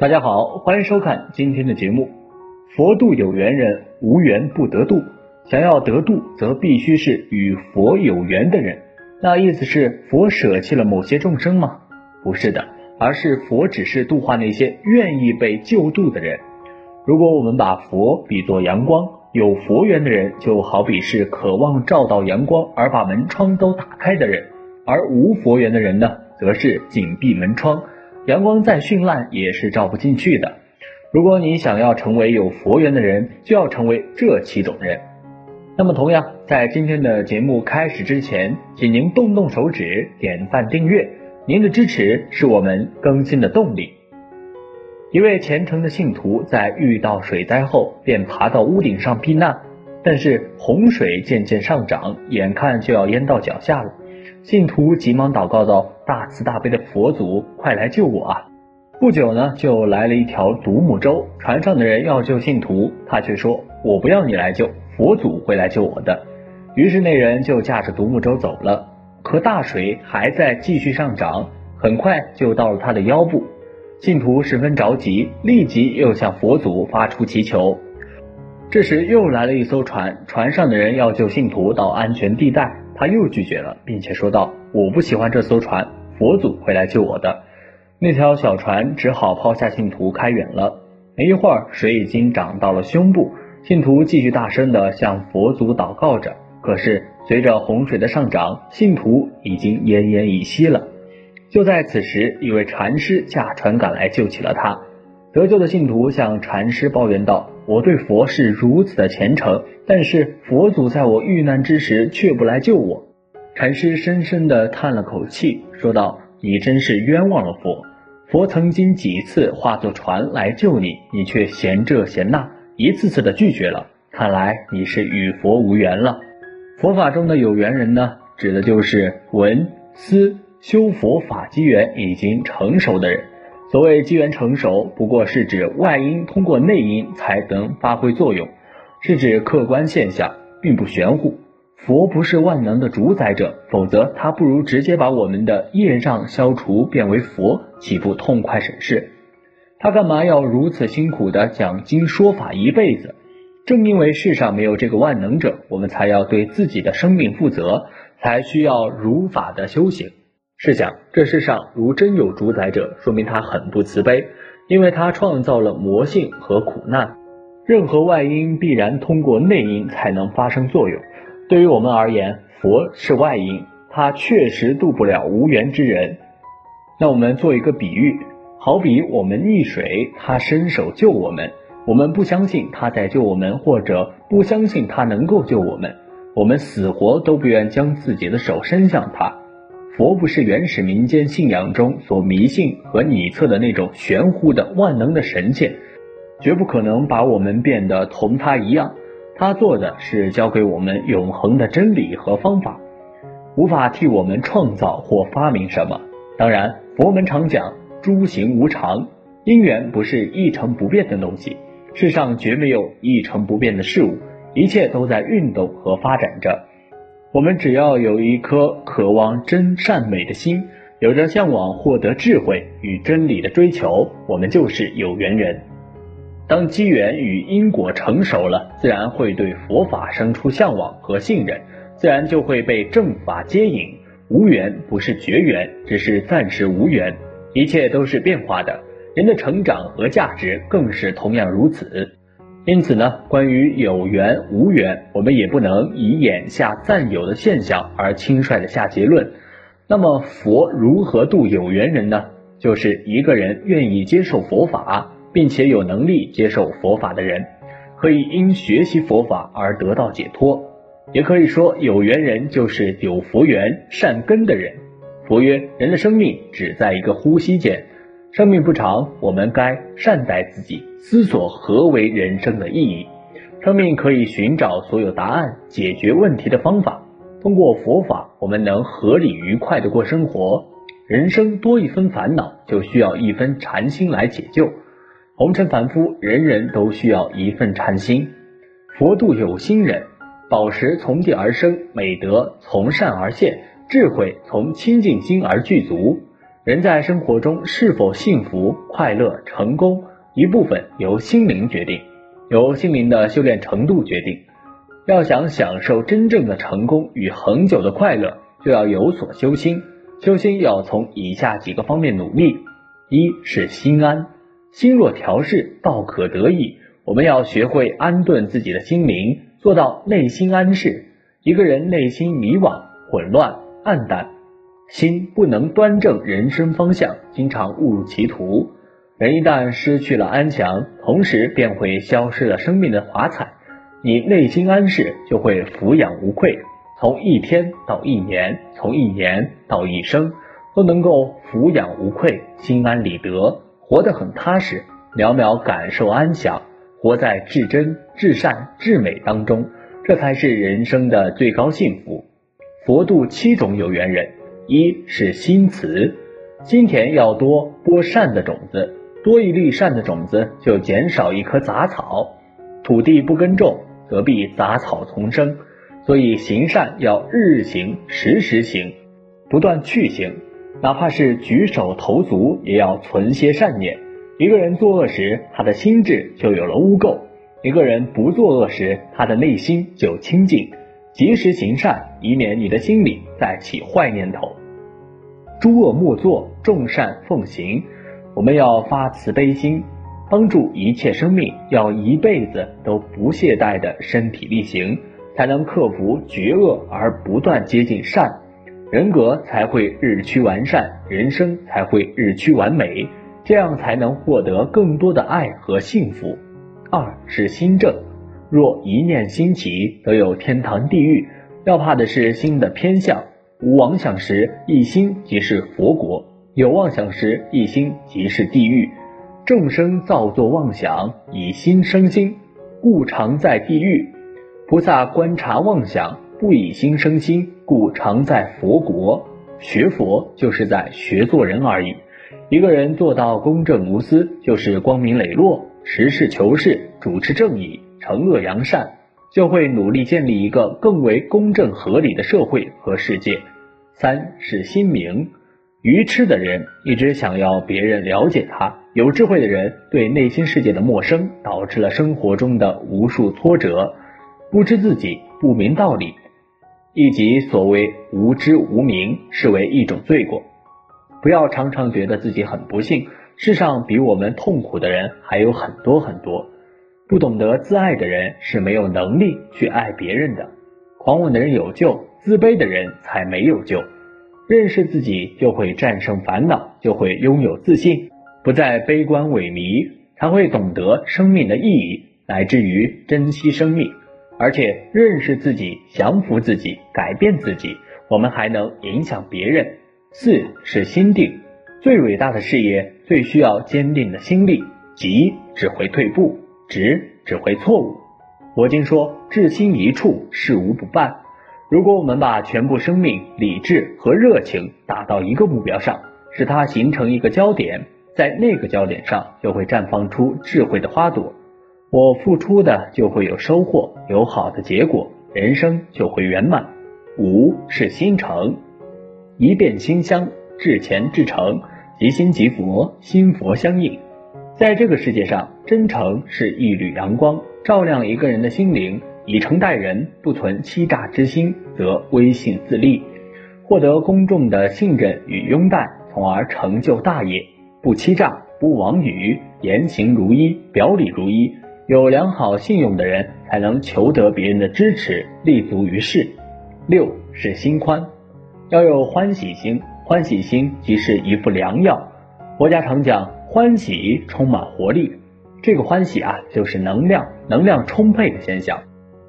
大家好，欢迎收看今天的节目。佛度有缘人，无缘不得度。想要得度，则必须是与佛有缘的人。那意思是佛舍弃了某些众生吗？不是的，而是佛只是度化那些愿意被救度的人。如果我们把佛比作阳光，有佛缘的人就好比是渴望照到阳光而把门窗都打开的人，而无佛缘的人呢，则是紧闭门窗。阳光再绚烂也是照不进去的。如果你想要成为有佛缘的人，就要成为这七种人。那么，同样在今天的节目开始之前，请您动动手指点赞订阅，您的支持是我们更新的动力。一位虔诚的信徒在遇到水灾后，便爬到屋顶上避难，但是洪水渐渐上涨，眼看就要淹到脚下了。信徒急忙祷告道：“大慈大悲的佛祖，快来救我啊！”不久呢，就来了一条独木舟，船上的人要救信徒，他却说：“我不要你来救，佛祖会来救我的。”于是那人就驾着独木舟走了。可大水还在继续上涨，很快就到了他的腰部。信徒十分着急，立即又向佛祖发出祈求。这时又来了一艘船，船上的人要救信徒到安全地带。他又拒绝了，并且说道：“我不喜欢这艘船，佛祖会来救我的。”那条小船只好抛下信徒开远了。没一会儿，水已经涨到了胸部，信徒继续大声地向佛祖祷告着。可是随着洪水的上涨，信徒已经奄奄一息了。就在此时，一位禅师驾船赶来救起了他。得救的信徒向禅师抱怨道：“我对佛是如此的虔诚，但是佛祖在我遇难之时却不来救我。”禅师深深地叹了口气，说道：“你真是冤枉了佛。佛曾经几次化作船来救你，你却嫌这嫌那，一次次的拒绝了。看来你是与佛无缘了。佛法中的有缘人呢，指的就是闻思修佛法机缘已经成熟的人。”所谓机缘成熟，不过是指外因通过内因才能发挥作用，是指客观现象，并不玄乎。佛不是万能的主宰者，否则他不如直接把我们的业障消除，变为佛，岂不痛快省事？他干嘛要如此辛苦的讲经说法一辈子？正因为世上没有这个万能者，我们才要对自己的生命负责，才需要如法的修行。试想，这世上如真有主宰者，说明他很不慈悲，因为他创造了魔性和苦难。任何外因必然通过内因才能发生作用。对于我们而言，佛是外因，他确实渡不了无缘之人。那我们做一个比喻，好比我们溺水，他伸手救我们，我们不相信他在救我们，或者不相信他能够救我们，我们死活都不愿将自己的手伸向他。佛不是原始民间信仰中所迷信和拟测的那种玄乎的万能的神仙，绝不可能把我们变得同他一样。他做的是教给我们永恒的真理和方法，无法替我们创造或发明什么。当然，佛门常讲诸行无常，因缘不是一成不变的东西。世上绝没有一成不变的事物，一切都在运动和发展着。我们只要有一颗渴望真善美的心，有着向往获得智慧与真理的追求，我们就是有缘人。当机缘与因果成熟了，自然会对佛法生出向往和信任，自然就会被正法接引。无缘不是绝缘，只是暂时无缘，一切都是变化的。人的成长和价值更是同样如此。因此呢，关于有缘无缘，我们也不能以眼下暂有的现象而轻率的下结论。那么，佛如何度有缘人呢？就是一个人愿意接受佛法，并且有能力接受佛法的人，可以因学习佛法而得到解脱。也可以说，有缘人就是有佛缘、善根的人。佛曰：人的生命只在一个呼吸间。生命不长，我们该善待自己，思索何为人生的意义。生命可以寻找所有答案、解决问题的方法。通过佛法，我们能合理愉快的过生活。人生多一分烦恼，就需要一分禅心来解救。红尘凡夫，人人都需要一份禅心。佛度有心人，宝石从地而生，美德从善而现，智慧从清净心而具足。人在生活中是否幸福、快乐、成功，一部分由心灵决定，由心灵的修炼程度决定。要想享受真正的成功与恒久的快乐，就要有所修心。修心要从以下几个方面努力：一是心安，心若调适，道可得意。我们要学会安顿自己的心灵，做到内心安适。一个人内心迷惘、混乱、暗淡，心不能端正人生方向，经常误入歧途。人一旦失去了安详，同时便会消失了生命的华彩。你内心安适，就会抚养无愧。从一天到一年，从一年到一生，都能够抚养无愧，心安理得，活得很踏实，渺渺感受安详。活在至真、至善、至美当中，这才是人生的最高幸福。佛度七种有缘人：一是心慈，心田要多播善的种子，多一粒善的种子，就减少一棵杂草。土地不耕种，则必杂草丛生。所以行善要日行、时时行，不断去行，哪怕是举手投足，也要存些善念。一个人作恶时，他的心智就有了污垢；一个人不作恶时，他的内心就清净。及时行善，以免你的心里再起坏念头。诸恶莫作，众善奉行。我们要发慈悲心，帮助一切生命，要一辈子都不懈怠的身体力行，才能克服绝恶而不断接近善，人格才会日趋完善，人生才会日趋完美。这样才能获得更多的爱和幸福。二是心正，若一念心起，则有天堂地狱。要怕的是心的偏向。无妄想时，一心即是佛国；有妄想时，一心即是地狱。众生造作妄想，以心生心，故常在地狱。菩萨观察妄想，不以心生心，故常在佛国。学佛就是在学做人而已。一个人做到公正无私，就是光明磊落、实事求是、主持正义、惩恶扬善，就会努力建立一个更为公正合理的社会和世界。三是心明，愚痴的人一直想要别人了解他，有智慧的人对内心世界的陌生，导致了生活中的无数挫折。不知自己，不明道理，以及所谓无知无明，视为一种罪过。不要常常觉得自己很不幸，世上比我们痛苦的人还有很多很多。不懂得自爱的人是没有能力去爱别人的。狂妄的人有救，自卑的人才没有救。认识自己就会战胜烦恼，就会拥有自信，不再悲观萎靡，才会懂得生命的意义，乃至于珍惜生命。而且认识自己，降服自己，改变自己，我们还能影响别人。四是心定，最伟大的事业最需要坚定的心力。急只会退步，直只会错误。佛经说，至心一处，事无不办。如果我们把全部生命、理智和热情打到一个目标上，使它形成一个焦点，在那个焦点上就会绽放出智慧的花朵。我付出的就会有收获，有好的结果，人生就会圆满。五是心诚。一遍心香，至钱至诚，即心即佛，心佛相应。在这个世界上，真诚是一缕阳光，照亮一个人的心灵。以诚待人，不存欺诈之心，则威信自立，获得公众的信任与拥戴，从而成就大业。不欺诈，不妄语，言行如一，表里如一。有良好信用的人，才能求得别人的支持，立足于世。六是心宽。要有欢喜心，欢喜心即是一副良药。佛家常讲，欢喜充满活力。这个欢喜啊，就是能量，能量充沛的现象。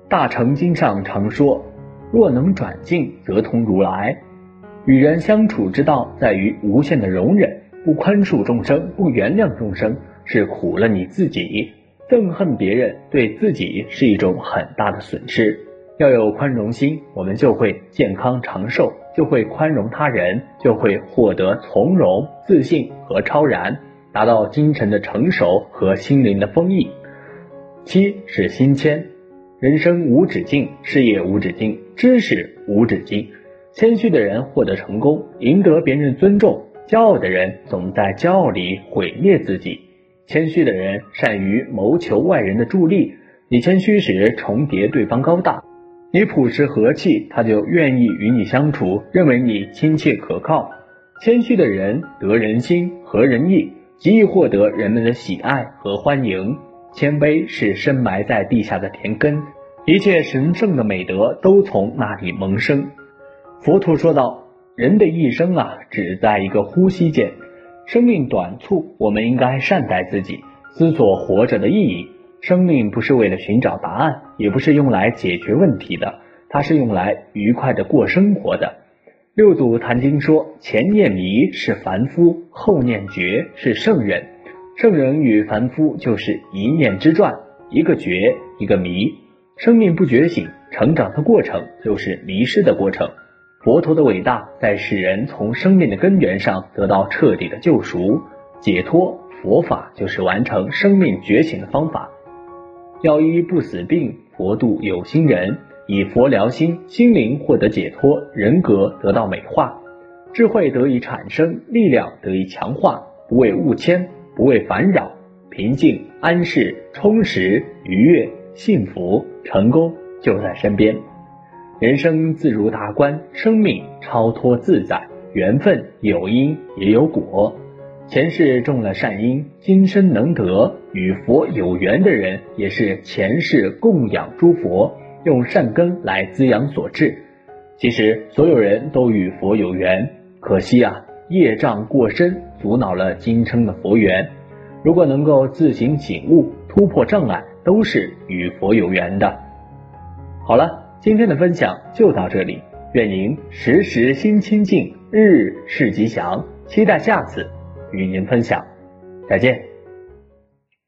大乘经上常说，若能转境，则通如来。与人相处之道，在于无限的容忍，不宽恕众生，不原谅众生，是苦了你自己。憎恨别人，对自己是一种很大的损失。要有宽容心，我们就会健康长寿，就会宽容他人，就会获得从容、自信和超然，达到精神的成熟和心灵的丰益。七是心谦，人生无止境，事业无止境，知识无止境。谦虚的人获得成功，赢得别人尊重；骄傲的人总在骄傲里毁灭自己，谦虚的人善于谋求外人的助力。你谦虚时重叠对方高大，你朴实和气，他就愿意与你相处，认为你亲切可靠。谦虚的人得人心，合人意，极易获得人们的喜爱和欢迎。谦卑是深埋在地下的田根，一切神圣的美德都从那里萌生。佛陀说道。人的一生啊，只在一个呼吸间，生命短促，我们应该善待自己，思索活着的意义。生命不是为了寻找答案，也不是用来解决问题的，它是用来愉快的过生活的。六祖坛经说：前念迷是凡夫，后念觉是圣人。圣人与凡夫就是一念之转，一个觉，一个迷。生命不觉醒，成长的过程就是迷失的过程。佛陀的伟大，在使人从生命的根源上得到彻底的救赎、解脱。佛法就是完成生命觉醒的方法。药医不死病，佛度有心人。以佛疗心，心灵获得解脱，人格得到美化，智慧得以产生，力量得以强化。不为物迁，不为烦扰，平静、安适、充实、愉悦、幸福、成功就在身边。人生自如达观，生命超脱自在，缘分有因也有果。前世种了善因，今生能得。与佛有缘的人，也是前世供养诸佛，用善根来滋养所致。其实所有人都与佛有缘，可惜啊，业障过深，阻挠了今生的佛缘。如果能够自行醒悟，突破障碍，都是与佛有缘的。好了。今天的分享就到这里，愿您时时心清净，日日事吉祥。期待下次与您分享，再见。